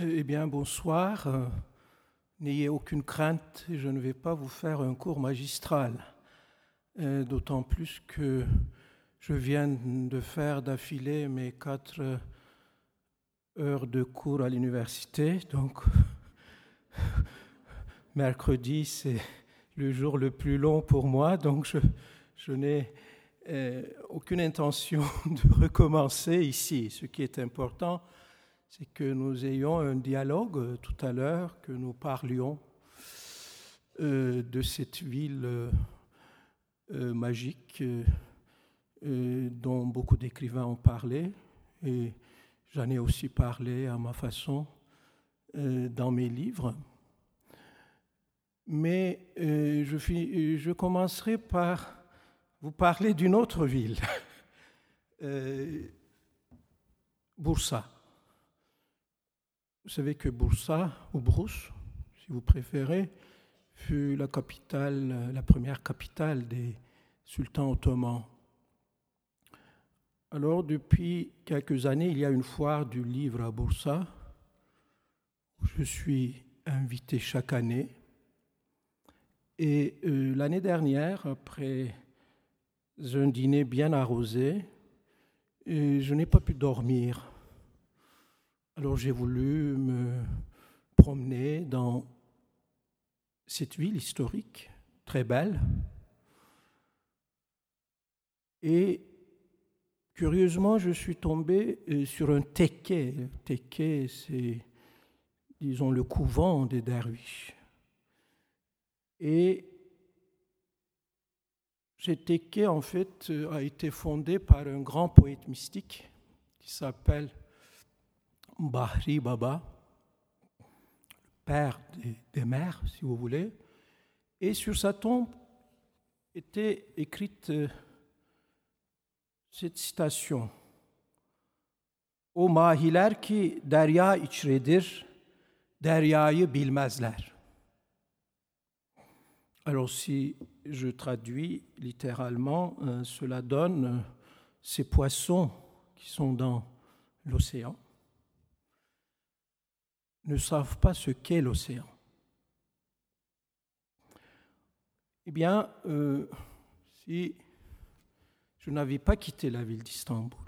Eh bien, bonsoir. Euh, N'ayez aucune crainte, je ne vais pas vous faire un cours magistral, euh, d'autant plus que je viens de faire d'affilée mes quatre heures de cours à l'université. Donc, mercredi, c'est le jour le plus long pour moi, donc je, je n'ai euh, aucune intention de recommencer ici. Ce qui est important, c'est que nous ayons un dialogue euh, tout à l'heure, que nous parlions euh, de cette ville magique dont beaucoup d'écrivains ont parlé, et j'en ai aussi parlé à ma façon dans mes livres. Mais je, je commencerai par vous parler d'une autre ville, euh, Bursa. Vous savez que Bursa, ou Brousse, si vous préférez, fut la capitale, la première capitale des sultans ottomans. Alors, depuis quelques années, il y a une foire du livre à Bursa, où je suis invité chaque année. Et euh, l'année dernière, après un dîner bien arrosé et je n'ai pas pu dormir. Alors j'ai voulu me promener dans cette ville historique, très belle. Et curieusement, je suis tombé euh, sur un teke. Teke, c'est, disons, le couvent des derviches. Et cet équai, en fait, euh, a été fondé par un grand poète mystique qui s'appelle Bahri Baba, père des, mers, si vous voulez. Et sur sa tombe était écrite euh, cette citation. O mahiler ki derya içredir, deryayı bilmezler. Alors si je traduis littéralement, euh, cela donne euh, ces poissons qui sont dans l'océan ne savent pas ce qu'est l'océan. Eh bien, euh, si je n'avais pas quitté la ville d'Istanbul,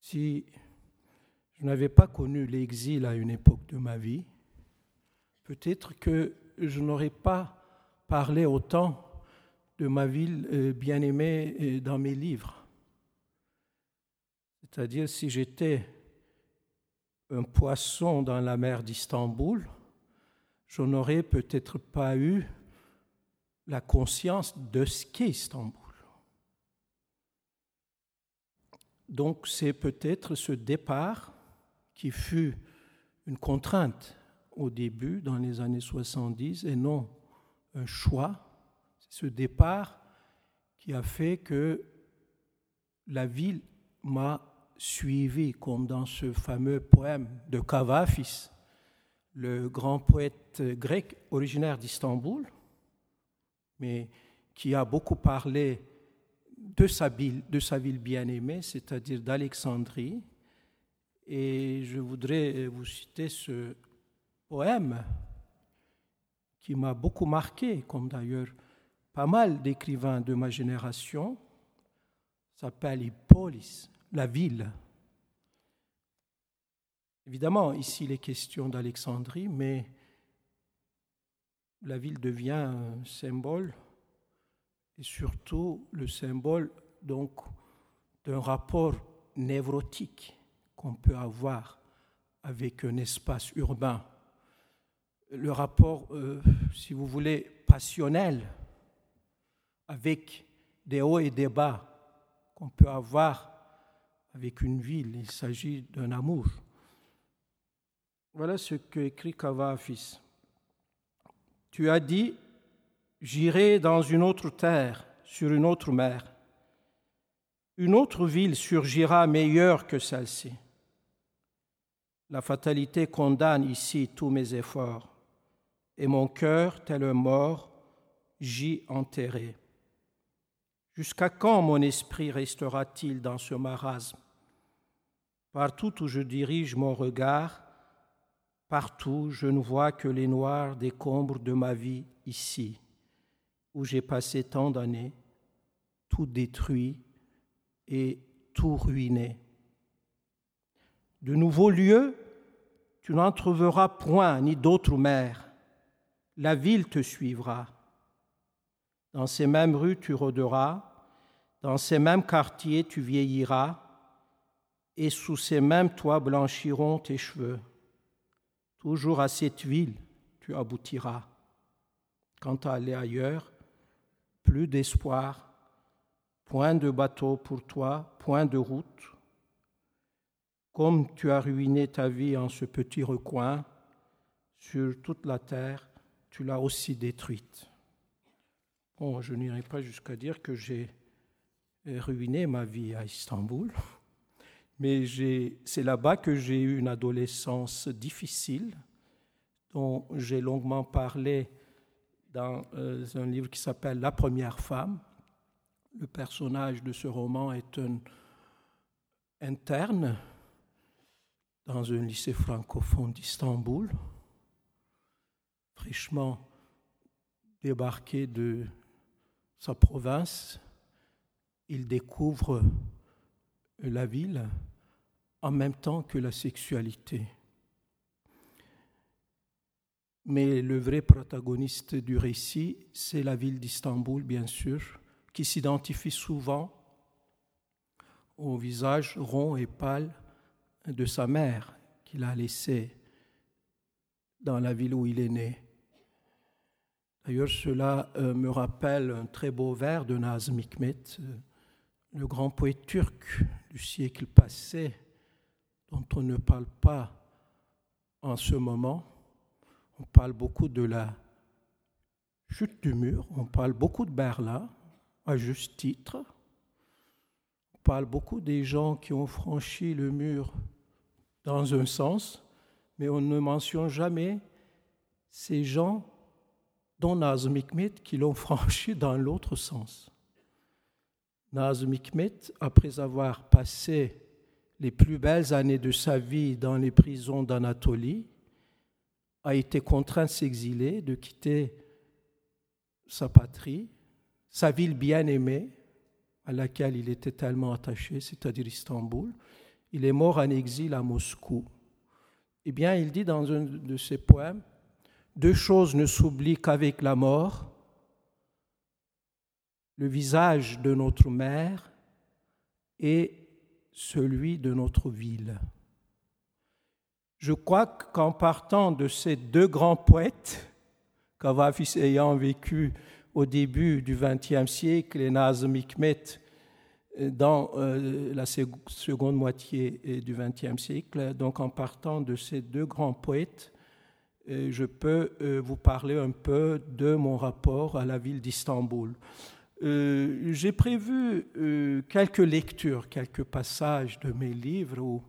si je n'avais pas connu l'exil à une époque de ma vie, peut-être que je n'aurais pas parlé autant de ma ville euh, bien-aimée euh, dans mes livres. C'est-à-dire si j'étais un poisson dans la mer d'Istanbul, je n'aurais peut-être pas eu la conscience de ce qu'est Istanbul. Donc c'est peut-être ce départ qui fut une contrainte au début, dans les années 70, et non un choix. C'est ce départ qui a fait que la ville m'a suivi, comme dans ce fameux poème de Kavafis, le grand poète grec originaire d'Istanbul, mais qui a beaucoup parlé de sa ville, bien-aimée, c'est-à-dire d'Alexandrie. Et je voudrais vous citer ce poème qui m'a beaucoup marqué, comme d'ailleurs pas mal d'écrivains de ma génération, s'appelle Hippolis, la ville. Évidemment, ici il est question d'Alexandrie, mais la ville devient un symbole, et surtout le symbole donc d'un rapport névrotique qu'on peut avoir avec un espace urbain le rapport, euh, si vous voulez, passionnel avec des hauts et des bas qu'on peut avoir avec une ville. Il s'agit d'un amour. Voilà ce que écrit Kavafis. Tu as dit, j'irai dans une autre terre, sur une autre mer. Une autre ville surgira meilleure que celle-ci. La fatalité condamne ici tous mes efforts et mon cœur, tel un mort, j'y enterré. Jusqu'à quand mon esprit restera-t-il dans ce marasme? Partout où je dirige mon regard, partout je ne vois que les noirs décombres de ma vie ici, où j'ai passé tant d'années, tout détruit et tout ruiné. De nouveaux lieux, tu n'en trouveras point, ni d'autres mers. La ville te suivra. Dans ces mêmes rues, tu rôderas, dans ces mêmes quartiers, tu vieilliras, et sous ces mêmes toits blanchiront tes cheveux. Toujours à cette ville, tu aboutiras. Quant à aller ailleurs, plus d'espoir, point de bateau pour toi, point de route. Comme tu as ruiné ta vie en ce petit recoin, sur toute la terre, tu l'as aussi détruite. Bon, je n'irai pas jusqu'à dire que j'ai ruiné ma vie à Istanbul, mais c'est là-bas que j'ai eu une adolescence difficile, dont j'ai longuement parlé dans euh, un livre qui s'appelle La première femme. Le personnage de ce roman est un interne dans un lycée francophone d'Istanbul, fraîchement débarqué de sa province, il découvre la ville en même temps que la sexualité. Mais le vrai protagoniste du récit, c'est la ville d'Istanbul, bien sûr, qui s'identifie souvent au visage rond et pâle de sa mère qu'il a laissée dans la ville où il est né. D'ailleurs, cela euh, me rappelle un très beau vers de Nazım Hikmet, euh, le grand poète turc du siècle passé, dont on ne parle pas en ce moment. On parle beaucoup de la chute du mur, on parle beaucoup de Berlin, à juste titre. On parle beaucoup des gens qui ont franchi le mur dans un sens, mais on ne mentionne jamais ces gens dont Nazım Hikmet qui l'ont franchi dans l'autre sens. Nazım Hikmet, après avoir passé les plus belles années de sa vie dans les prisons d'Anatolie, a été contraint de s'exiler, de quitter sa patrie, sa ville bien-aimée, à laquelle il était tellement attaché, c'est-à-dire Istanbul. Il est mort en exil à Moscou. Eh bien, il dit dans un de ses poèmes, deux choses ne s'oublient qu'avec la mort, le visage de notre mère et celui de notre ville. Je crois qu'en partant de ces deux grands poètes, Kavafis ayant vécu au début du XXe siècle et Nazım Hikmet dans euh, la seconde moitié du XXe siècle, donc en partant de ces deux grands poètes, je peux euh, vous parler un peu de mon rapport à la ville d'Istanbul. Euh, j'ai prévu euh, quelques lectures, quelques passages de mes livres où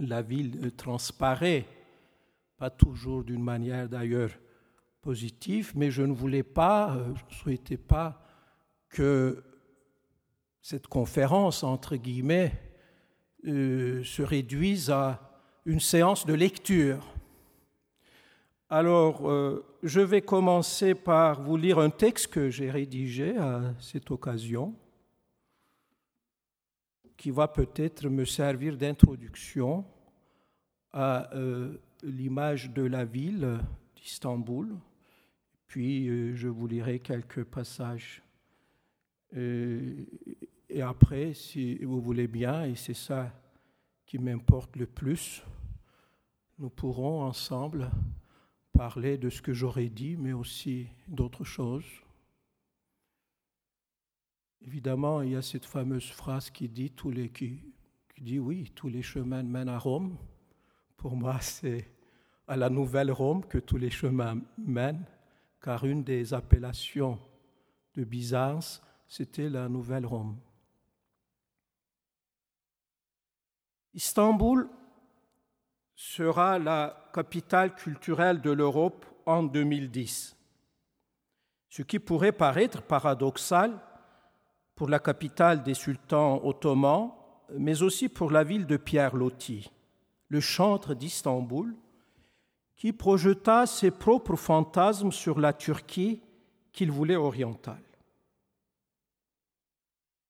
la ville transparaît, pas toujours d'une manière d'ailleurs positive, mais je ne voulais pas, je ne souhaitais pas que cette conférence, entre guillemets, se réduise à une séance de lecture. Alors, euh, je vais commencer par vous lire un texte que j'ai rédigé à cette occasion, qui va peut-être me servir d'introduction à euh, l'image de la ville d'Istanbul. Puis, euh, je vous lirai quelques passages. et après, si vous voulez bien, et c'est ça qui m'importe le plus, nous pourrons ensemble parler de ce que j'aurais dit, mais aussi d'autres choses. Évidemment, il y a cette fameuse phrase qui dit, tous les, qui, qui dit oui, tous les chemins mènent à Rome. Pour moi, c'est à la nouvelle Rome que tous les chemins mènent, car une des appellations de Byzance, c'était la nouvelle Rome. Istanbul sera la capitale culturelle de l'Europe en 2010. Ce qui pourrait paraître paradoxal pour la capitale des sultans ottomans mais aussi pour la ville de Pierre Loti, le chantre d'Istanbul, qui projeta ses propres fantasmes sur la Turquie qu'il voulait orientale.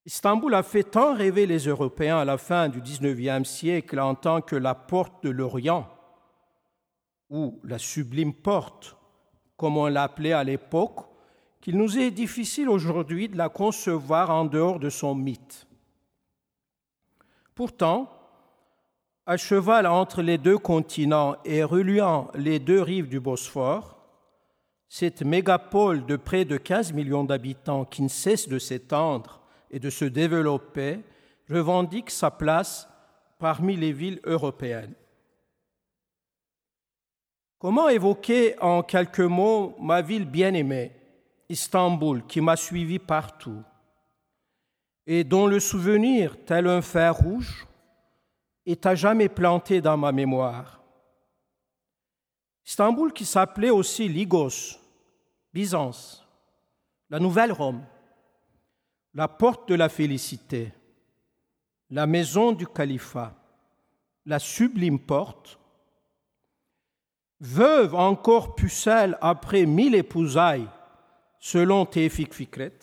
Istanbul a fait tant rêver les Européens à la fin du XIXe siècle en tant que la porte de l'Orient, ou la sublime porte, comme on l'appelait à l'époque, qu'il nous est difficile aujourd'hui de la concevoir en dehors de son mythe. Pourtant, à cheval entre les deux continents et reliant les deux rives du Bosphore, cette mégapole de près de 15 millions d'habitants qui ne cesse de s'étendre et de se développer revendique sa place parmi les villes européennes. Comment évoquer en quelques mots ma ville bien-aimée, Istanbul, qui m'a suivi partout et dont le souvenir, tel un fer rouge, est à jamais planté dans ma mémoire Istanbul qui s'appelait aussi Ligos, Byzance, la Nouvelle Rome, la porte de la félicité, la maison du califat, la sublime porte, veuve encore pucelle après mille épousailles, selon Théfik Fikret,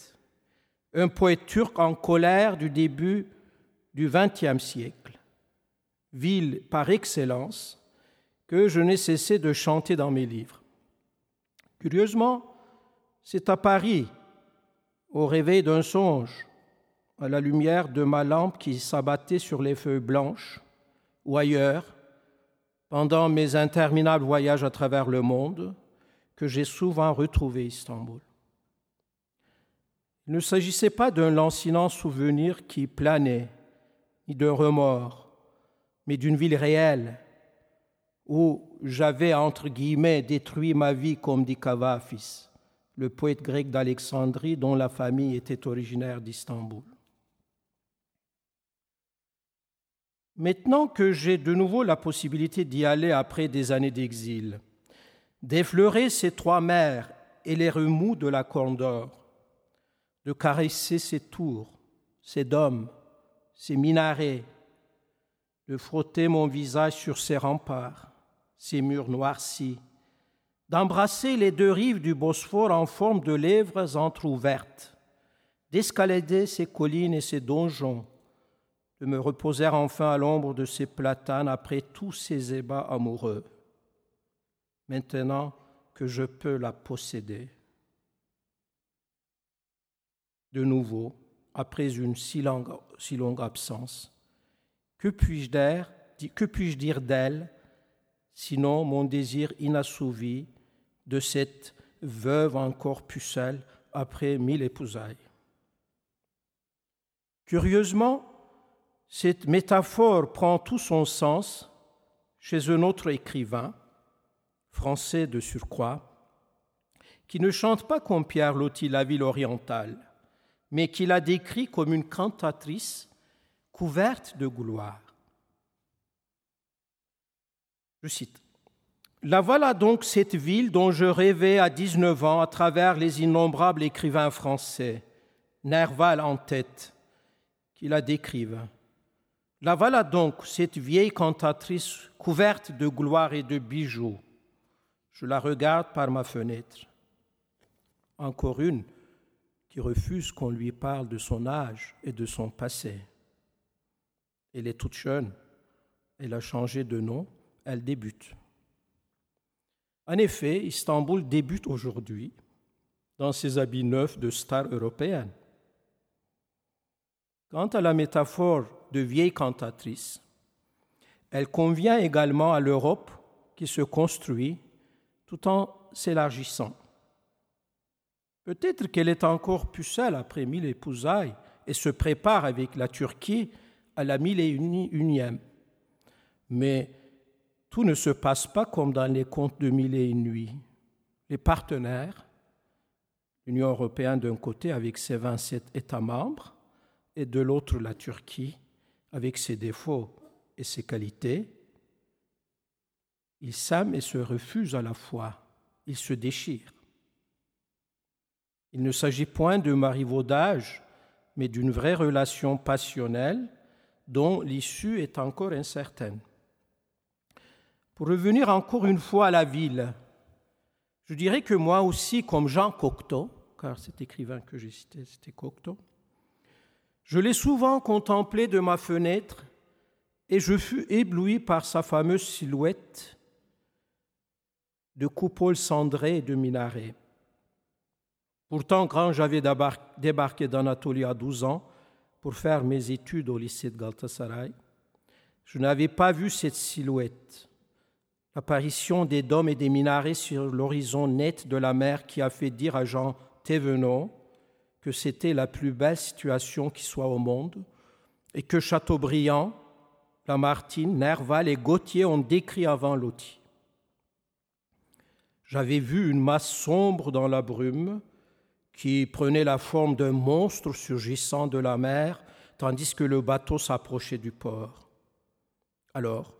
un poète turc en colère du début du XXe siècle, ville par excellence que je n'ai cessé de chanter dans mes livres. Curieusement, c'est à Paris, au réveil d'un songe, à la lumière de ma lampe qui s'abattait sur les feuilles blanches, ou ailleurs, pendant mes interminables voyages à travers le monde que j'ai souvent retrouvé Istanbul. Il ne s'agissait pas d'un lancinant souvenir qui planait, ni d'un remords, mais d'une ville réelle où j'avais, entre guillemets, détruit ma vie, comme dit Cavafis, le poète grec d'Alexandrie dont la famille était originaire d'Istanbul. Maintenant que j'ai de nouveau la possibilité d'y aller après des années d'exil, d'effleurer ces trois mers et les remous de la Corne d'Or, de caresser ces tours, ces dômes, ces minarets, de frotter mon visage sur ces remparts, ces murs noircis, d'embrasser les deux rives du Bosphore en forme de lèvres entr'ouvertes, d'escalader ces collines et ces donjons, de me reposer enfin à l'ombre de ces platanes après tous ces ébats amoureux, maintenant que je peux la posséder. De nouveau, après une si longue, si longue absence, que puis-je dire d'elle, sinon mon désir inassouvi de cette veuve encore pucelle après mille épousailles Curieusement, cette métaphore prend tout son sens chez un autre écrivain, français de surcroît, qui ne chante pas comme Pierre Loti la ville orientale, mais qui la décrit comme une cantatrice couverte de gloire. Je cite La voilà donc cette ville dont je rêvais à 19 ans à travers les innombrables écrivains français, Nerval en tête, qui la décrivent. La voilà donc, cette vieille cantatrice couverte de gloire et de bijoux. Je la regarde par ma fenêtre. Encore une qui refuse qu'on lui parle de son âge et de son passé. Elle est toute jeune, elle a changé de nom, elle débute. En effet, Istanbul débute aujourd'hui dans ses habits neufs de star européenne. Quant à la métaphore de vieille cantatrice, elle convient également à l'Europe qui se construit tout en s'élargissant. Peut-être qu'elle est encore pucelle après mille épousailles et se prépare avec la Turquie à la mille et unième. Mais ne se passe pas comme dans les contes de mille et une nuits. Les partenaires, l'Union européenne d'un côté avec ses 27 États membres, et de l'autre la Turquie avec ses défauts et ses qualités, ils s'aiment et se refusent à la fois, ils se déchirent. Il ne s'agit point de marivaudage, mais d'une vraie relation passionnelle dont l'issue est encore incertaine. Pour revenir encore une fois à la ville, je dirais que moi aussi, comme Jean Cocteau, car cet écrivain que j'ai cité, c'était Cocteau, je l'ai souvent contemplé de ma fenêtre et je fus ébloui par sa fameuse silhouette de coupole cendrée et de minaret. Pourtant, quand j'avais débarqué d'Anatolie à 12 ans pour faire mes études au lycée de Galatasaray, je n'avais pas vu cette silhouette, l'apparition des dômes et des minarets sur l'horizon net de la mer qui a fait dire à Jean Thévenot que c'était la plus belle situation qui soit au monde et que Chateaubriand, Lamartine, Nerval et Gautier ont décrit avant Loti. J'avais vu une masse sombre dans la brume qui prenait la forme d'un monstre surgissant de la mer tandis que le bateau s'approchait du port. Alors,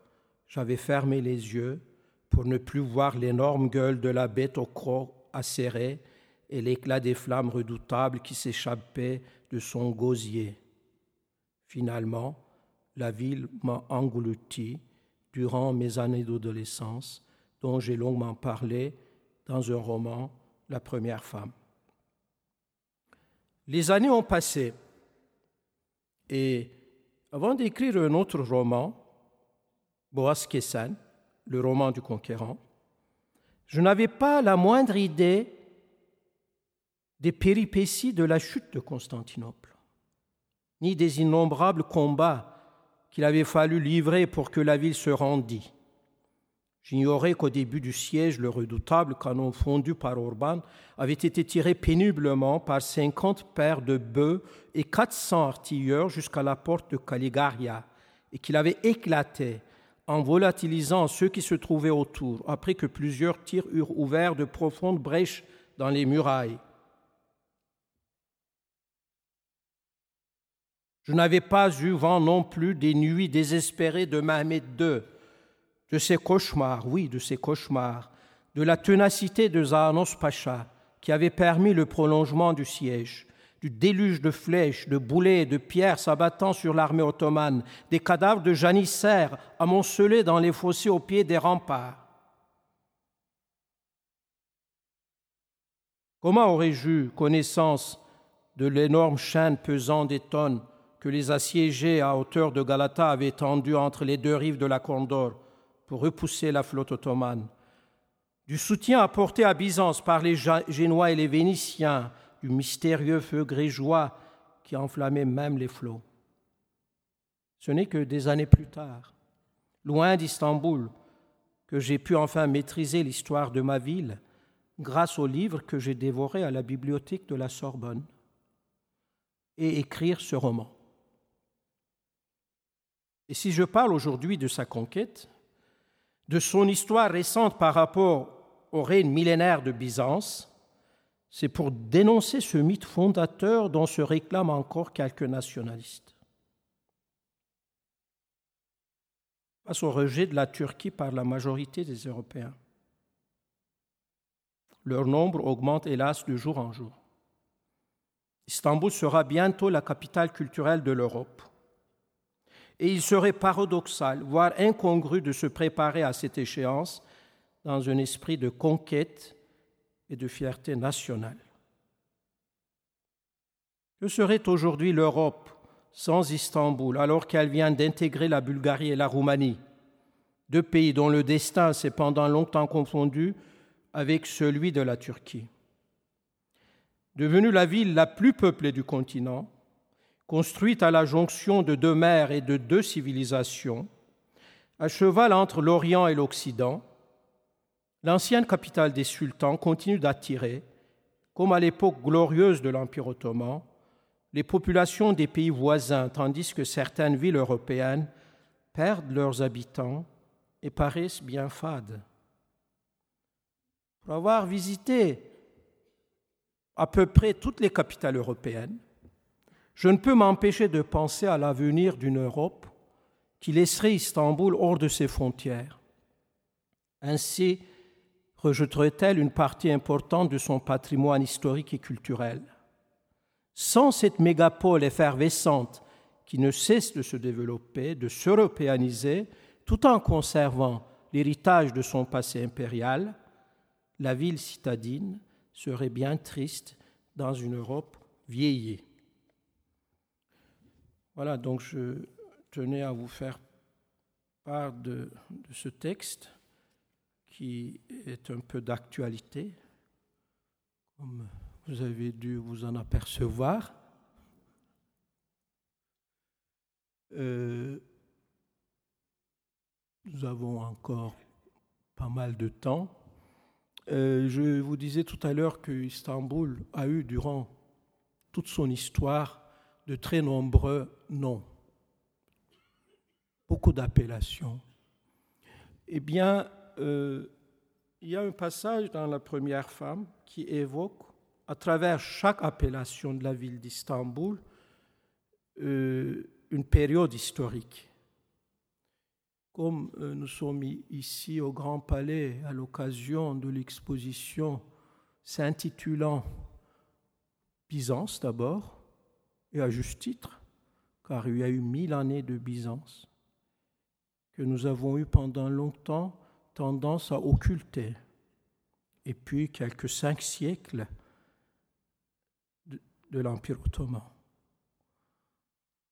j'avais fermé les yeux pour ne plus voir l'énorme gueule de la bête au croc acéré et l'éclat des flammes redoutables qui s'échappaient de son gosier. Finalement, la ville m'a englouti durant mes années d'adolescence, dont j'ai longuement parlé dans un roman, La première femme. Les années ont passé et avant d'écrire un autre roman, Boas Kessan, le roman du conquérant, je n'avais pas la moindre idée des péripéties de la chute de Constantinople, ni des innombrables combats qu'il avait fallu livrer pour que la ville se rendît. J'ignorais qu'au début du siège, le redoutable canon fondu par Orban avait été tiré péniblement par cinquante paires de bœufs et quatre cents artilleurs jusqu'à la porte de Caligaria, et qu'il avait éclaté en volatilisant ceux qui se trouvaient autour, après que plusieurs tirs eurent ouvert de profondes brèches dans les murailles. Je n'avais pas eu vent non plus des nuits désespérées de Mahomet II, de ses cauchemars, oui, de ses cauchemars, de la ténacité de Zahanos Pacha, qui avait permis le prolongement du siège, du déluge de flèches, de boulets et de pierres s'abattant sur l'armée ottomane, des cadavres de janissaires amoncelés dans les fossés au pied des remparts. Comment aurais-je eu connaissance de l'énorme chaîne pesant des tonnes que les assiégés à hauteur de Galata avaient tendu entre les deux rives de la Condor pour repousser la flotte ottomane, du soutien apporté à Byzance par les Génois et les Vénitiens, du mystérieux feu grégeois qui enflammait même les flots. Ce n'est que des années plus tard, loin d'Istanbul, que j'ai pu enfin maîtriser l'histoire de ma ville grâce au livre que j'ai dévoré à la bibliothèque de la Sorbonne et écrire ce roman. Et si je parle aujourd'hui de sa conquête, de son histoire récente par rapport au règne millénaire de Byzance, c'est pour dénoncer ce mythe fondateur dont se réclament encore quelques nationalistes. Face au rejet de la Turquie par la majorité des Européens. Leur nombre augmente hélas de jour en jour. Istanbul sera bientôt la capitale culturelle de l'Europe et il serait paradoxal, voire incongru de se préparer à cette échéance dans un esprit de conquête et de fierté nationale. Que serait aujourd'hui l'Europe sans Istanbul alors qu'elle vient d'intégrer la Bulgarie et la Roumanie, deux pays dont le destin s'est pendant longtemps confondu avec celui de la Turquie? Devenue la ville la plus peuplée du continent, construite à la jonction de deux mers et de deux civilisations, à cheval entre l'Orient et l'Occident, l'ancienne capitale des sultans continue d'attirer, comme à l'époque glorieuse de l'Empire ottoman, les populations des pays voisins, tandis que certaines villes européennes perdent leurs habitants et paraissent bien fades. Pour avoir visité à peu près toutes les capitales européennes, je ne peux m'empêcher de penser à l'avenir d'une Europe qui laisserait Istanbul hors de ses frontières. Ainsi rejetterait-elle une partie importante de son patrimoine historique et culturel? Sans cette mégapole effervescente qui ne cesse de se développer, de s'européaniser, tout en conservant l'héritage de son passé impérial, la ville citadine serait bien triste dans une Europe vieillie. Voilà, donc je tenais à vous faire part de, de ce texte qui est un peu d'actualité, comme vous avez dû vous en apercevoir. Euh, nous avons encore pas mal de temps. Euh, je vous disais tout à l'heure que Istanbul a eu durant toute son histoire de très nombreux noms, beaucoup d'appellations. Eh bien, euh, il y a un passage dans la première femme qui évoque, à travers chaque appellation de la ville d'Istanbul, euh, une période historique. Comme euh, nous sommes ici au Grand Palais à l'occasion de l'exposition s'intitulant Byzance d'abord, et à juste titre, car il y a eu mille années de Byzance, que nous avons eu pendant longtemps tendance à occulter. Et puis quelques cinq siècles de, l'Empire ottoman.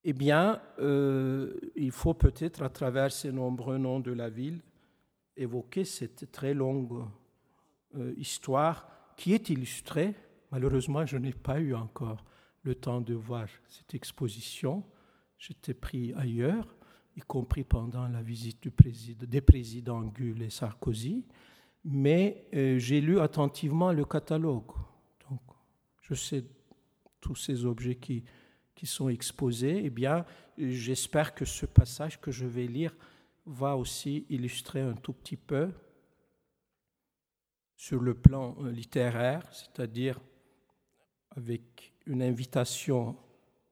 Eh bien, euh, il faut peut-être, à travers ces nombreux noms de la ville, évoquer cette très longue euh, histoire qui est illustrée. Malheureusement, je n'ai pas eu encore le temps de voir cette exposition. J'étais pris ailleurs y compris pendant la visite des présidents Gull et Sarkozy, mais euh, j'ai lu attentivement le catalogue. Donc, je sais tous ces objets qui, qui sont exposés. Eh bien, j'espère que ce passage que je vais lire va aussi illustrer un tout petit peu sur le plan euh, littéraire, c'est-à-dire avec une invitation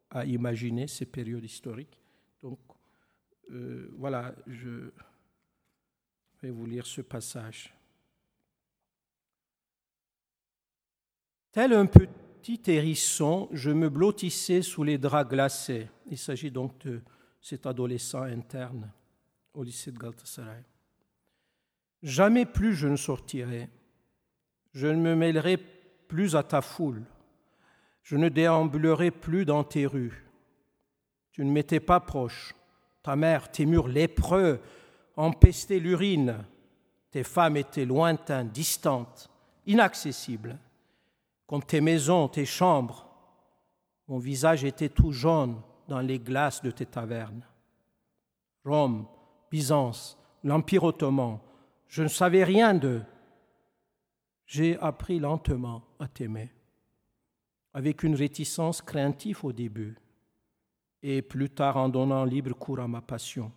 à imaginer ces périodes historiques. Euh, voilà, je vais vous lire ce passage. Tel un petit hérisson, je me blottissais sous les draps glacés. Il s'agit donc de cet adolescent interne au lycée de Galatasaray. Jamais plus je ne sortirai. Je ne me mêlerai plus à ta foule. Je ne déambulerai plus dans tes rues. Tu ne m'étais pas proche ta mère, tes murs lépreux empestaient l'urine, tes femmes étaient lointaines, distantes, inaccessibles, comme tes maisons, tes chambres. Mon visage était tout jaune dans les glaces de tes tavernes. Rome, Byzance, l'Empire ottoman, je ne savais rien d'eux. J'ai appris lentement à t'aimer, avec une réticence craintive au début et plus tard en donnant libre cours à ma passion.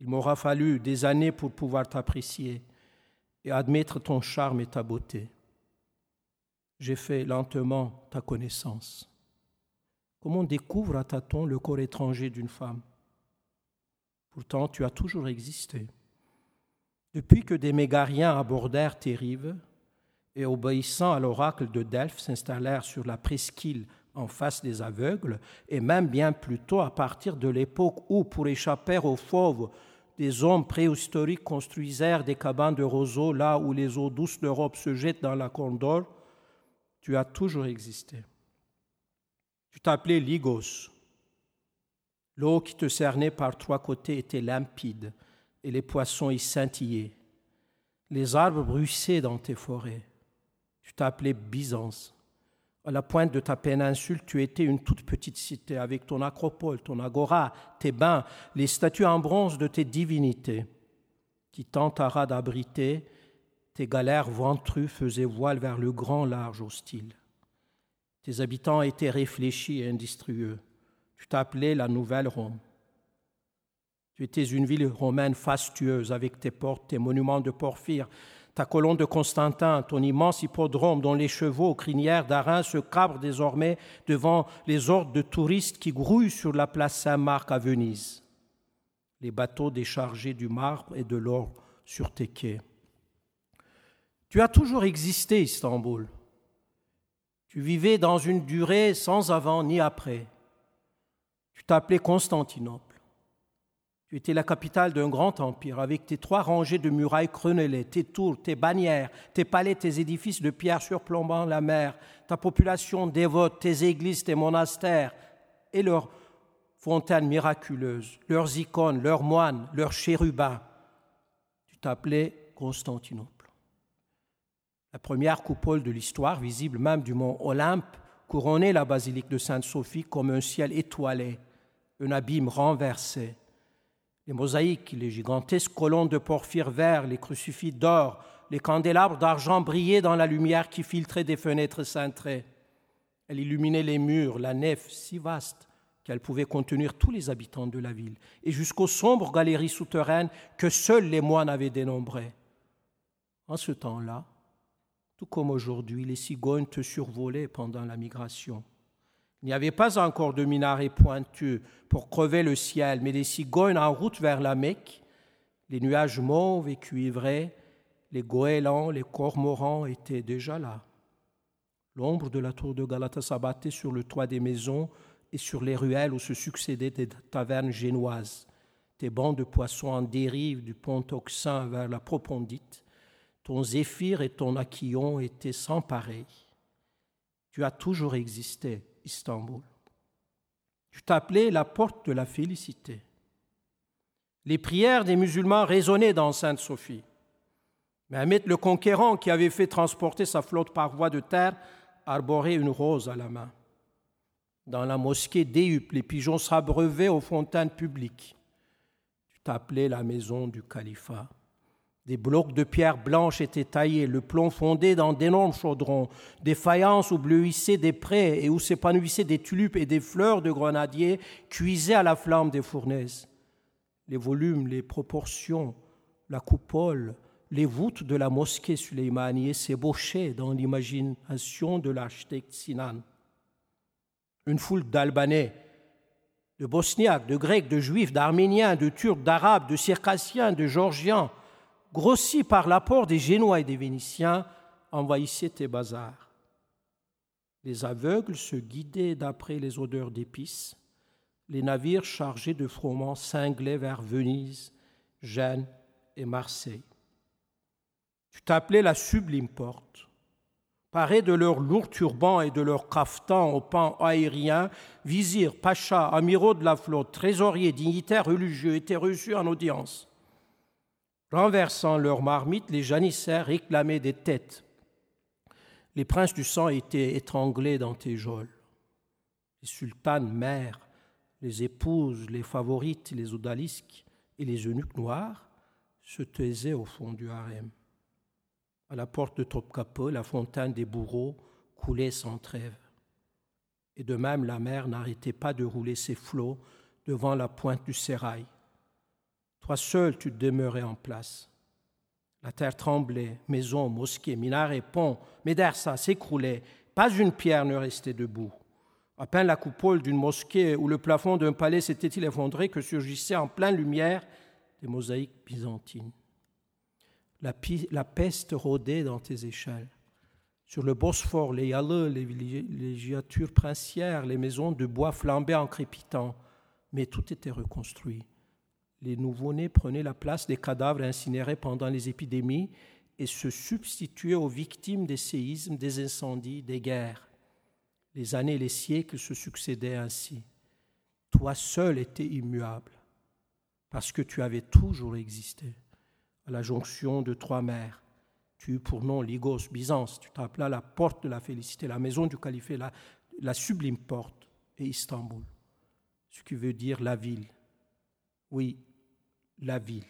Il m'aura fallu des années pour pouvoir t'apprécier et admettre ton charme et ta beauté. J'ai fait lentement ta connaissance. Comment découvre à tâtons le corps étranger d'une femme? Pourtant, tu as toujours existé. Depuis que des mégariens abordèrent tes rives et obéissant à l'oracle de Delphes s'installèrent sur la presqu'île en face des aveugles, et même bien plus tôt à partir de l'époque où, pour échapper aux fauves, des hommes préhistoriques construisèrent des cabanes de roseaux là où les eaux douces d'Europe se jettent dans la Condor, tu as toujours existé. Tu t'appelais Ligos. L'eau qui te cernait par trois côtés était limpide et les poissons y scintillaient. Les arbres bruissaient dans tes forêts. Tu t'appelais Byzance à la pointe de ta péninsule, tu étais une toute petite cité avec ton acropole, ton agora, tes bains, les statues en bronze de tes divinités, qui tentera d'abriter tes galères ventrues faisaient voile vers le grand large hostile. Tes habitants étaient réfléchis et industrieux. Tu t'appelais la Nouvelle Rome. Tu étais une ville romaine fastueuse avec tes portes, tes monuments de porphyre, ta colonne de Constantin, ton immense hippodrome dont les chevaux aux crinières d'Arin se cabrent désormais devant les hordes de touristes qui grouillent sur la place Saint-Marc à Venise. Les bateaux déchargés du marbre et de l'or sur tes quais. Tu as toujours existé, Istanbul. Tu vivais dans une durée sans avant ni après. Tu t'appelais Constantinople. Tu étais la capitale d'un grand empire avec tes trois rangées de murailles crénelées, tes tours, tes bannières, tes palais, tes édifices de pierre surplombant la mer, ta population dévote, tes églises, tes monastères et leurs fontaines miraculeuses, leurs icônes, leurs moines, leurs chérubins. Tu t'appelais Constantinople. La première coupole de l'histoire, visible même du mont Olympe, couronnait la basilique de Sainte-Sophie comme un ciel étoilé, un abîme renversé. Les mosaïques, les gigantesques colonnes de porphyre vert, les crucifix d'or, les candélabres d'argent brillaient dans la lumière qui filtrait des fenêtres cintrées. Elle illuminait les murs, la nef si vaste qu'elle pouvait contenir tous les habitants de la ville, et jusqu'aux sombres galeries souterraines que seuls les moines avaient dénombrées. En ce temps-là, tout comme aujourd'hui, les cigognes survolaient pendant la migration. Il n'y avait pas encore de minarets pointus pour crever le ciel, mais des cigognes en route vers la Mecque, les nuages mauves et cuivrés, les goélands, les cormorans étaient déjà là. L'ombre de la tour de Galata s'abattait sur le toit des maisons et sur les ruelles où se succédaient des tavernes génoises, tes bancs de poissons en dérive du pont Oxin vers la Propondite, ton zéphyr et ton aquillon étaient sans pareil. Tu as toujours existé, Istanbul. Tu t'appelais la porte de la félicité. Les prières des musulmans résonnaient dans Sainte-Sophie. Mohamed le conquérant, qui avait fait transporter sa flotte par voie de terre, arborait une rose à la main. Dans la mosquée d'Éup, les pigeons s'abreuvaient aux fontaines publiques. Tu t'appelais la maison du califat. Des blocs de pierre blanche étaient taillés, le plomb fondé dans d'énormes chaudrons, des faïences où bleuissaient des prés et où s'épanouissaient des tulipes et des fleurs de grenadier cuisaient à la flamme des fournaises. Les volumes, les proportions, la coupole, les voûtes de la mosquée Suleymaniye s'ébauchaient dans l'imagination de l'architecte Sinan une foule d'Albanais, de Bosniaques, de Grecs, de Juifs, d'Arméniens, de Turcs, d'Arabes, de Circassiens, de Georgiens, grossis par l'apport des Génois et des Vénitiens, envahissaient tes bazars. Les aveugles se guidaient d'après les odeurs d'épices, les navires chargés de froment cinglaient vers Venise, Gênes et Marseille. Tu t'appelais la sublime porte parés de leurs lourds turbans et de leurs caftans au pan aérien, vizirs, pachas, amiraux de la flotte, trésoriers, dignitaires religieux étaient reçus en audience. Renversant leurs marmites, les janissaires réclamaient des têtes. Les princes du sang étaient étranglés dans tes geôles. Les sultanes mères, les épouses, les favorites, les odalisques et les eunuques noirs se taisaient au fond du harem. À la porte de Topkapi, la fontaine des bourreaux coulait sans trêve. Et de même, la mer n'arrêtait pas de rouler ses flots devant la pointe du sérail. Toi seul, tu demeurais en place. La terre tremblait, maisons, mosquées, minarets, ponts, médersa s'écroulaient. Pas une pierre ne restait debout. À peine la coupole d'une mosquée ou le plafond d'un palais s'était-il effondré que surgissaient en pleine lumière des mosaïques byzantines. La, peste rôdait dans tes échelles. Sur le Bosphore, les halles, les villégiatures princières, les maisons de bois flambaient en crépitant, mais tout était reconstruit. Les nouveau-nés prenaient la place des cadavres incinérés pendant les épidémies et se substituaient aux victimes des séismes, des incendies, des guerres. Les années et les siècles se succédaient ainsi. Toi seul étais immuable, parce que tu avais toujours existé à la jonction de trois mers. Tu eus pour nom Ligos, Byzance, tu t'appelais la porte de la félicité, la maison du califat, la, la sublime porte, et Istanbul, ce qui veut dire la ville. Oui, la ville.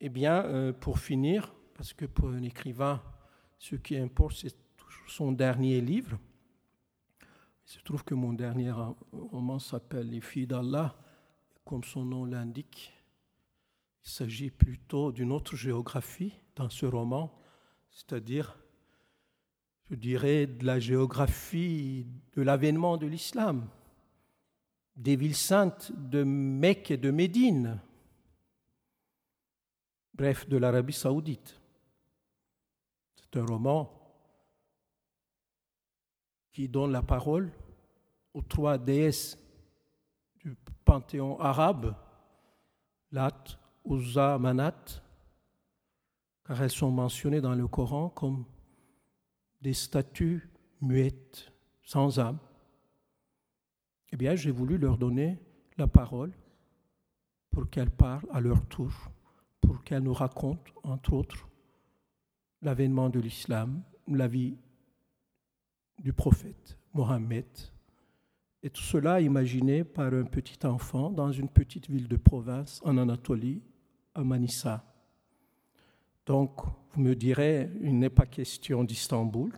Eh bien, euh, pour finir, parce que pour un écrivain, ce qui importe, c'est son dernier livre. Il se trouve que mon dernier roman s'appelle Les filles d'Allah, comme son nom l'indique. Il s'agit plutôt d'une autre géographie dans ce roman, c'est-à-dire, je dirais, de la géographie de l'avènement de l'islam, des villes saintes de Mecque et de Médine, bref, de l'Arabie saoudite. C'est un roman qui donne la parole aux trois déesses du panthéon arabe, Lat, Uzza, Manat, car elles sont mentionnées dans le Coran comme des statues muettes, sans âme. Eh bien, j'ai voulu leur donner la parole pour qu'elles parlent à leur tour, pour qu'elles nous racontent, entre autres, l'avènement de l'islam, la vie du prophète Mohammed, et tout cela imaginé par un petit enfant dans une petite ville de province en Anatolie, à Manissa. Donc, vous me direz, il n'est pas question d'Istanbul.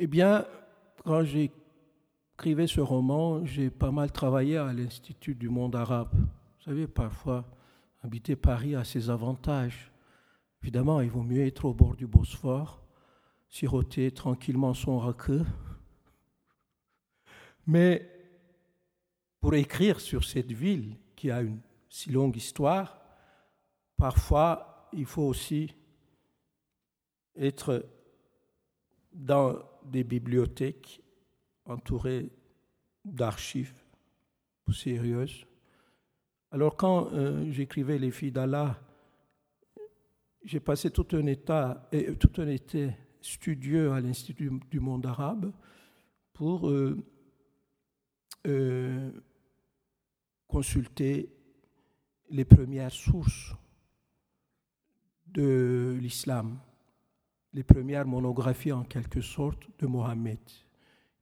Eh bien, quand j'écrivais ce roman, j'ai pas mal travaillé à l'Institut du monde arabe. Vous savez, parfois, habiter Paris a ses avantages. Évidemment, il vaut mieux être au bord du Bosphore, siroter tranquillement son raqueux. Mais pour écrire sur cette ville qui a une si longue histoire, parfois il faut aussi être dans des bibliothèques entourées d'archives sérieuses. Alors quand euh, j'écrivais Les filles d'Allah, j'ai passé tout un, état, et, tout un été studieux à l'Institut du monde arabe pour euh, euh, consulter les premières sources de l'islam, les premières monographies en quelque sorte de Mohammed,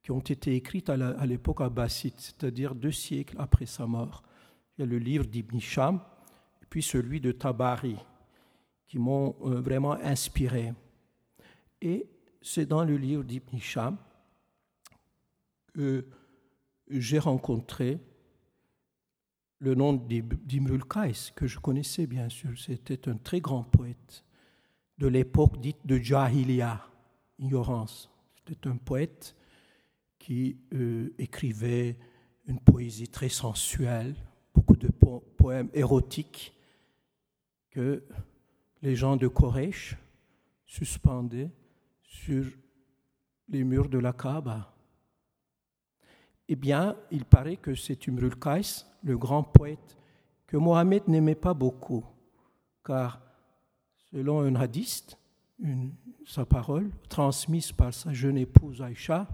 qui ont été écrites à l'époque abbasside, c'est-à-dire deux siècles après sa mort. Il y a le livre d'Ibn Hisham, puis celui de Tabari, qui m'ont euh, vraiment inspiré. Et c'est dans le livre d'Ibn Hisham que j'ai rencontré le nom d'Imrul Kais, que je connaissais bien sûr. C'était un très grand poète de l'époque dite de Jahiliya, ignorance. C'était un poète qui euh, écrivait une poésie très sensuelle, beaucoup de poèmes érotiques que les gens de Koresh suspendaient sur les murs de la Kaaba. Eh bien, il paraît que c'est Imrul Kais, le grand poète, que Mohammed n'aimait pas beaucoup, car selon un hadith, sa parole, transmise par sa jeune épouse Aïcha,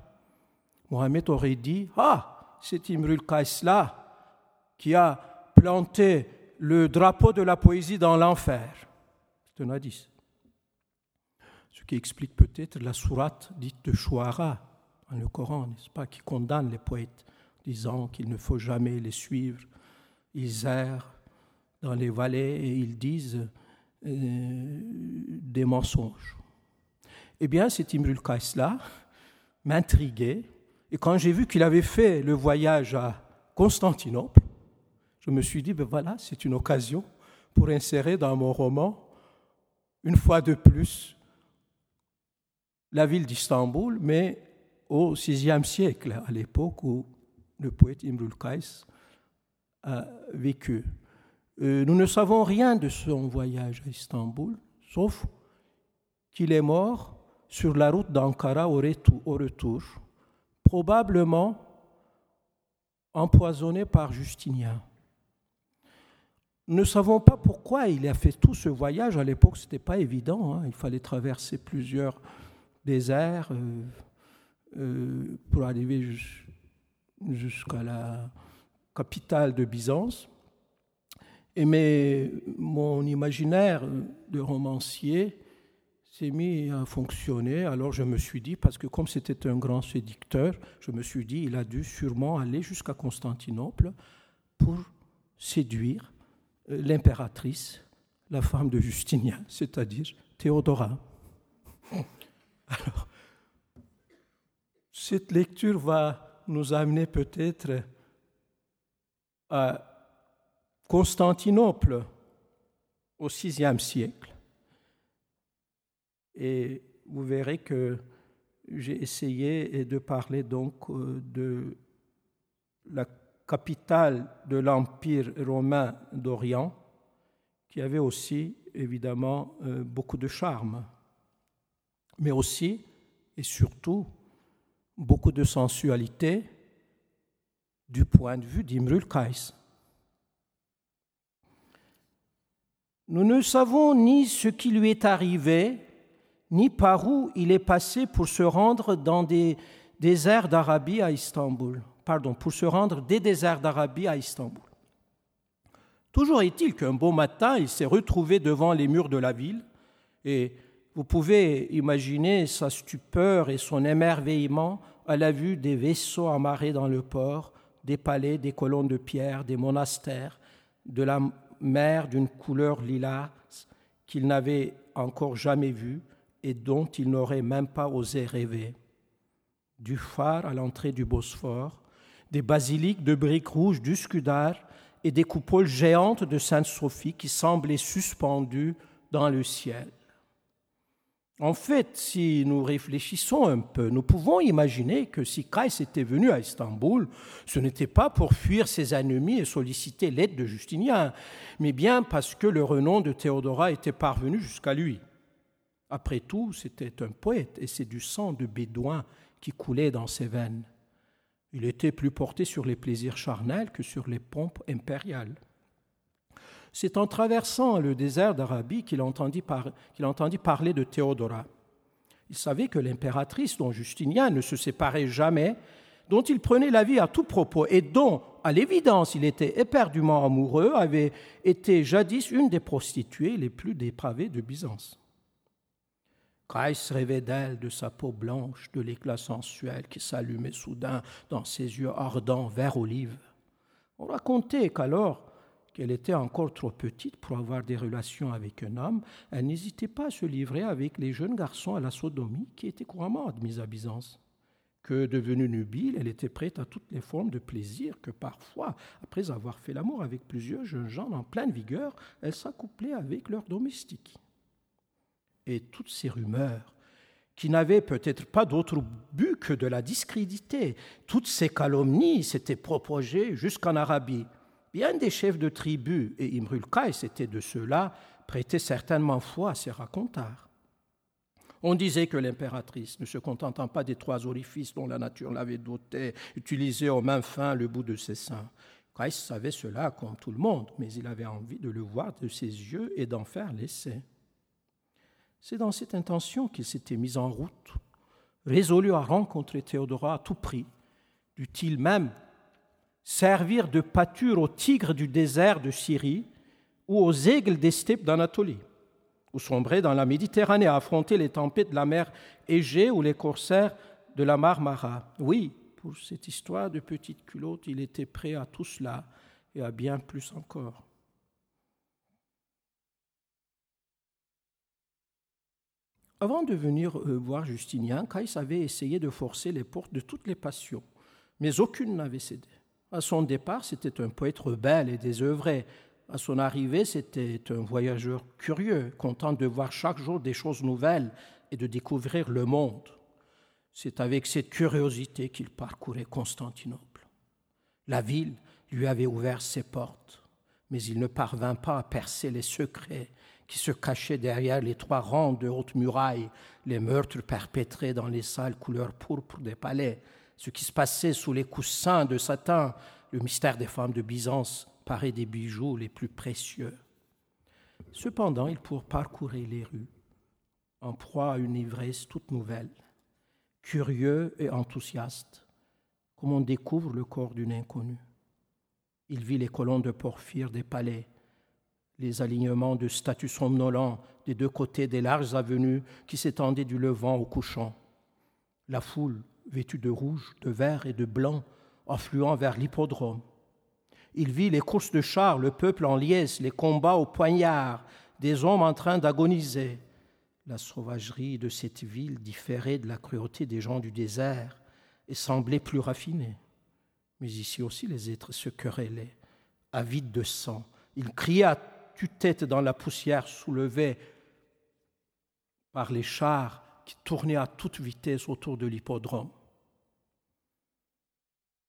Mohammed aurait dit Ah, c'est Imrul Kais là qui a planté le drapeau de la poésie dans l'enfer. C'est un hadith. Ce qui explique peut-être la sourate dite de Shuara dans le Coran, n'est-ce pas, qui condamne les poètes, disant qu'il ne faut jamais les suivre. Ils errent dans les vallées et ils disent euh, des mensonges. Eh bien, cet Imrul Kais-là m'intriguait, et quand j'ai vu qu'il avait fait le voyage à Constantinople, je me suis dit, ben voilà, c'est une occasion pour insérer dans mon roman, une fois de plus, la ville d'Istanbul, mais au VIe siècle, à l'époque où le poète Imrul Kais a vécu. Euh, nous ne savons rien de son voyage à Istanbul, sauf qu'il est mort sur la route d'Ankara au retour, probablement empoisonné par Justinien. Nous ne savons pas pourquoi il a fait tout ce voyage. À l'époque, ce n'était pas évident. Hein. Il fallait traverser plusieurs déserts euh, euh, pour arriver jusqu'à la capitale de Byzance. Et mais mon imaginaire de romancier s'est mis à fonctionner. Alors je me suis dit, parce que comme c'était un grand séducteur, je me suis dit, il a dû sûrement aller jusqu'à Constantinople pour séduire euh, l'impératrice, la femme de Justinien, c'est-à-dire Théodora. Alors, cette lecture va nous amener peut-être à Constantinople au VIe siècle. Et vous verrez que j'ai essayé de parler donc euh, de la capitale de l'Empire romain d'Orient, qui avait aussi évidemment euh, beaucoup de charme, mais aussi et surtout beaucoup de sensualité du point de vue d'Imrul Kais. Nous ne savons ni ce qui lui est arrivé, ni par où il est passé pour se rendre dans des déserts d'Arabie à Istanbul. Pardon, pour se rendre des déserts d'Arabie à Istanbul. Toujours est-il qu'un beau matin, il s'est retrouvé devant les murs de la ville et vous pouvez imaginer sa stupeur et son émerveillement à la vue des vaisseaux amarrés dans le port, des palais, des colonnes de pierre, des monastères, de la mer d'une couleur lilas qu'il n'avait encore jamais vue et dont il n'aurait même pas osé rêver. Du phare à l'entrée du Bosphore, des basiliques de briques rouges du Scudar et des coupoles géantes de Sainte-Sophie qui semblaient suspendues dans le ciel. En fait, si nous réfléchissons un peu, nous pouvons imaginer que si Kais était venu à Istanbul, ce n'était pas pour fuir ses ennemis et solliciter l'aide de Justinien, mais bien parce que le renom de Théodora était parvenu jusqu'à lui. Après tout, c'était un poète et c'est du sang de bédouin qui coulait dans ses veines. Il était plus porté sur les plaisirs charnels que sur les pompes impériales. C'est en traversant le désert d'Arabie qu'il entendit, parler de Théodora. Il savait que l'impératrice dont Justinien ne se séparait jamais, dont il prenait la vie à tout propos et dont, à l'évidence, il était éperdument amoureux, avait été jadis une des prostituées les plus dépravées de Byzance. Rêvait d'elle, de sa peau blanche, de l'éclat sensuel qui s'allumait soudain dans ses yeux ardents, vert olive. On racontait qu'alors qu'elle était encore trop petite pour avoir des relations avec un homme, elle n'hésitait pas à se livrer avec les jeunes garçons à la sodomie qui étaient couramment admis à Byzance. Que devenue nubile, elle était prête à toutes les formes de plaisir que parfois, après avoir fait l'amour avec plusieurs jeunes gens en pleine vigueur, elle s'accouplait avec leurs domestiques. Toutes ces rumeurs, qui n'avaient peut-être pas d'autre but que de la discréditer, toutes ces calomnies s'étaient propagées jusqu'en Arabie. Bien des chefs de tribus, et Imrul Kais était de ceux-là, prêtaient certainement foi à ces racontars. On disait que l'impératrice, ne se contentant pas des trois orifices dont la nature l'avait dotée, utilisait aux mains fins le bout de ses seins. Kais savait cela comme tout le monde, mais il avait envie de le voir de ses yeux et d'en faire l'essai. C'est dans cette intention qu'il s'était mis en route, résolu à rencontrer Théodora à tout prix, dut-il même servir de pâture aux tigres du désert de Syrie ou aux aigles des steppes d'Anatolie, ou sombrer dans la Méditerranée à affronter les tempêtes de la mer Égée ou les corsaires de la Marmara. Oui, pour cette histoire de petite culotte, il était prêt à tout cela et à bien plus encore. Avant de venir euh, voir Justinien, Caïs avait essayé de forcer les portes de toutes les passions, mais aucune n'avait cédé. À son départ, c'était un poète rebelle et désœuvré. À son arrivée, c'était un voyageur curieux, content de voir chaque jour des choses nouvelles et de découvrir le monde. C'est avec cette curiosité qu'il parcourait Constantinople. La ville lui avait ouvert ses portes, mais il ne parvint pas à percer les secrets qui se cachaient derrière les trois rangs de hautes murailles, les meurtres perpétrés dans les salles couleur pourpre des palais, ce qui se passait sous les coussins de satin, le mystère des femmes de Byzance paraît des bijoux les plus précieux. Cependant, il parcourir les rues, en proie à une ivresse toute nouvelle, curieux et enthousiaste, comme on découvre le corps d'une inconnue. Il vit les colonnes de porphyre des palais, les alignements de statues somnolents des deux côtés des larges avenues qui s'étendaient du levant au couchant. La foule vêtus de rouge, de vert et de blanc, affluant vers l'hippodrome. Il vit les courses de chars, le peuple en liesse, les combats au poignard, des hommes en train d'agoniser. La sauvagerie de cette ville différait de la cruauté des gens du désert et semblait plus raffinée. Mais ici aussi les êtres se querellaient, avides de sang. Ils criaient tue-tête dans la poussière soulevée par les chars qui tournait à toute vitesse autour de l'hippodrome.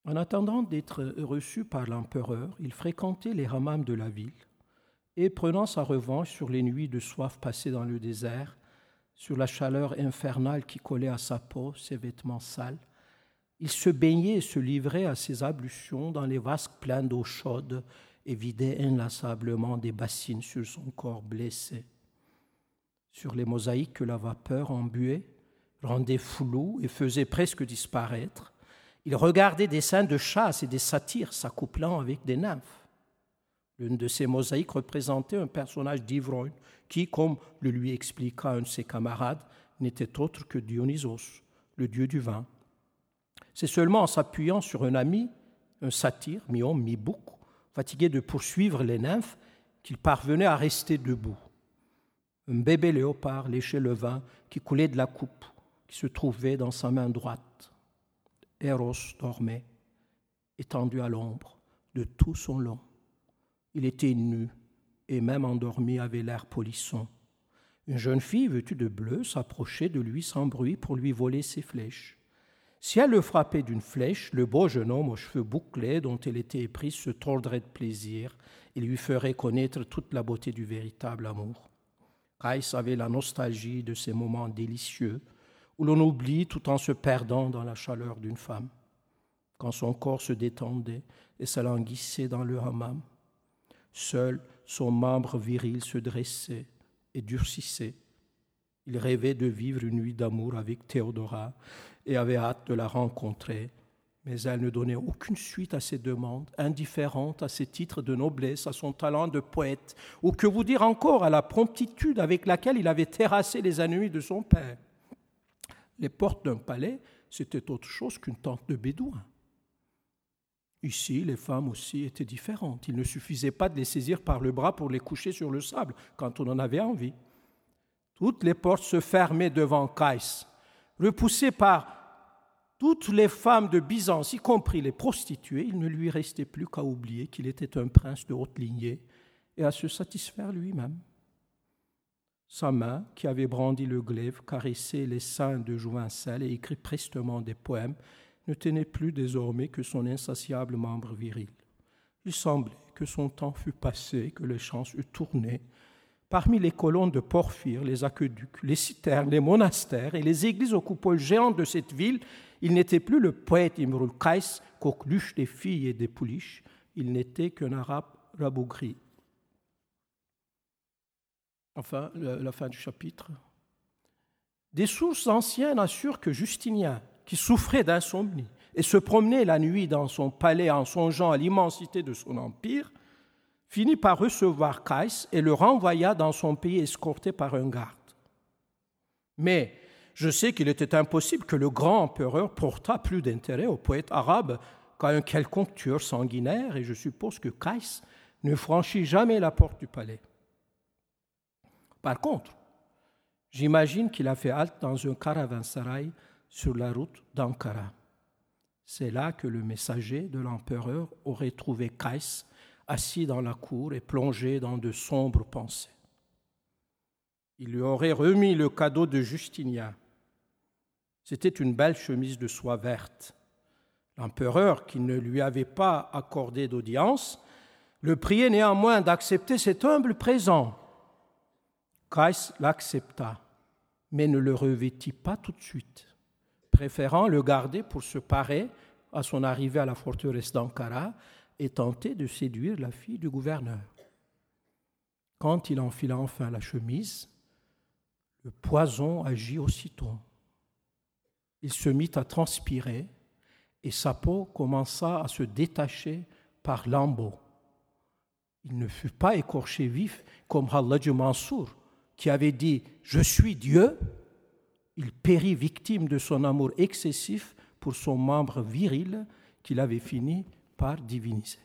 En attendant d'être reçu par l'empereur, il fréquentait les hammams de la ville et, prenant sa revanche sur les nuits de soif passées dans le désert, sur la chaleur infernale qui collait à sa peau, ses vêtements sales, Il se baignait et se livrait à ses ablutions dans les vasques pleins d'eau chaude et vidait inlassablement des bassines sur son corps blessé. Sur les mosaïques que la vapeur embuait, rendait flou et faisait presque disparaître, il regardait des scènes de chasse et des satyres s'accouplant avec des nymphes. L'une de ces mosaïques représentait un personnage d'ivrogne qui, comme le lui expliqua un de ses camarades, n'était autre que Dionysos, le dieu du vin. C'est seulement en s'appuyant sur un ami, un satyre, mi-homme, mi-bouc, fatigué de poursuivre les nymphes, qu'il parvenait à rester debout. Un bébé léopard léchait le vin qui coulait de la coupe qui se trouvait dans sa main droite. Eros dormait, étendu à l'ombre de tout son long. Il était nu et même endormi avait l'air polisson. Une jeune fille vêtue de bleu s'approchait de lui sans bruit pour lui voler ses flèches. Si elle le frappait d'une flèche, le beau jeune homme aux cheveux bouclés dont elle était éprise se tordrait de plaisir et lui ferait connaître toute la beauté du véritable amour. Kais avait la nostalgie de ces moments délicieux où l'on oublie tout en se perdant dans la chaleur d'une femme, quand son corps se détendait et s'alanguissait dans le hammam. Seul son membre viril se dressait et durcissait. Il rêvait de vivre une nuit d'amour avec Théodora et avait hâte de la rencontrer, mais elle ne donnait aucune suite à ses demandes, indifférente à ses titres de noblesse, à son talent de poète, ou que vous dire encore à la promptitude avec laquelle il avait terrassé les ennemis de son père. Les portes d'un palais, c'était autre chose qu'une tente de bédouins. Ici, les femmes aussi étaient différentes. Il ne suffisait pas de les saisir par le bras pour les coucher sur le sable quand on en avait envie. Toutes les portes se fermaient devant Kais, repoussé par toutes les femmes de Byzance, y compris les prostituées, il ne lui restait plus qu'à oublier qu'il était un prince de haute lignée et à se satisfaire lui-même. Sa main, qui avait brandi le glaive, caressé les seins de Jouvencel et écrit prestement des poèmes, ne tenait plus désormais que son insatiable membre viril. Il semblait que son temps fût passé, que les champs eussent tourné, Parmi les colonnes de Porphyre, les aqueducs, les citernes, les monastères et les églises aux coupoles géantes de cette ville, il n'était plus le poète Imrul Kais, coqueluche des filles et des pouliches, il n'était qu'un arabe rabougri. Enfin, la fin du chapitre. Des sources anciennes assurent que Justinien, qui souffrait d'insomnie et se promenait la nuit dans son palais en songeant à l'immensité de son empire, finit par recevoir Kais et le renvoya dans son pays escorté par un garde. Mais je sais qu'il était impossible que le grand empereur portât plus d'intérêt au poète arabe qu'à un quelconque tueur sanguinaire, et je suppose que Kais ne franchit jamais la porte du palais. Par contre, j'imagine qu'il a fait halte dans un caravansérail sur la route d'Ankara. C'est là que le messager de l'empereur aurait trouvé Kais assis dans la cour et plongé dans de sombres pensées. Il lui aurait remis le cadeau de Justinien. C'était une belle chemise de soie verte. L'empereur, qui ne lui avait pas accordé d'audience, le priait néanmoins d'accepter cet humble présent. Kais l'accepta, mais ne le revêtit pas tout de suite, préférant le garder pour se parer à son arrivée à la forteresse d'Ankara et tentait de séduire la fille du gouverneur. Quand il enfila enfin la chemise, le poison agit aussitôt. Il se mit à transpirer et sa peau commença à se détacher par lambeaux. Il ne fut pas écorché vif comme Hallaj Mansour, qui avait dit Je suis Dieu. Il périt victime de son amour excessif pour son membre viril qu'il avait fini par diviniser.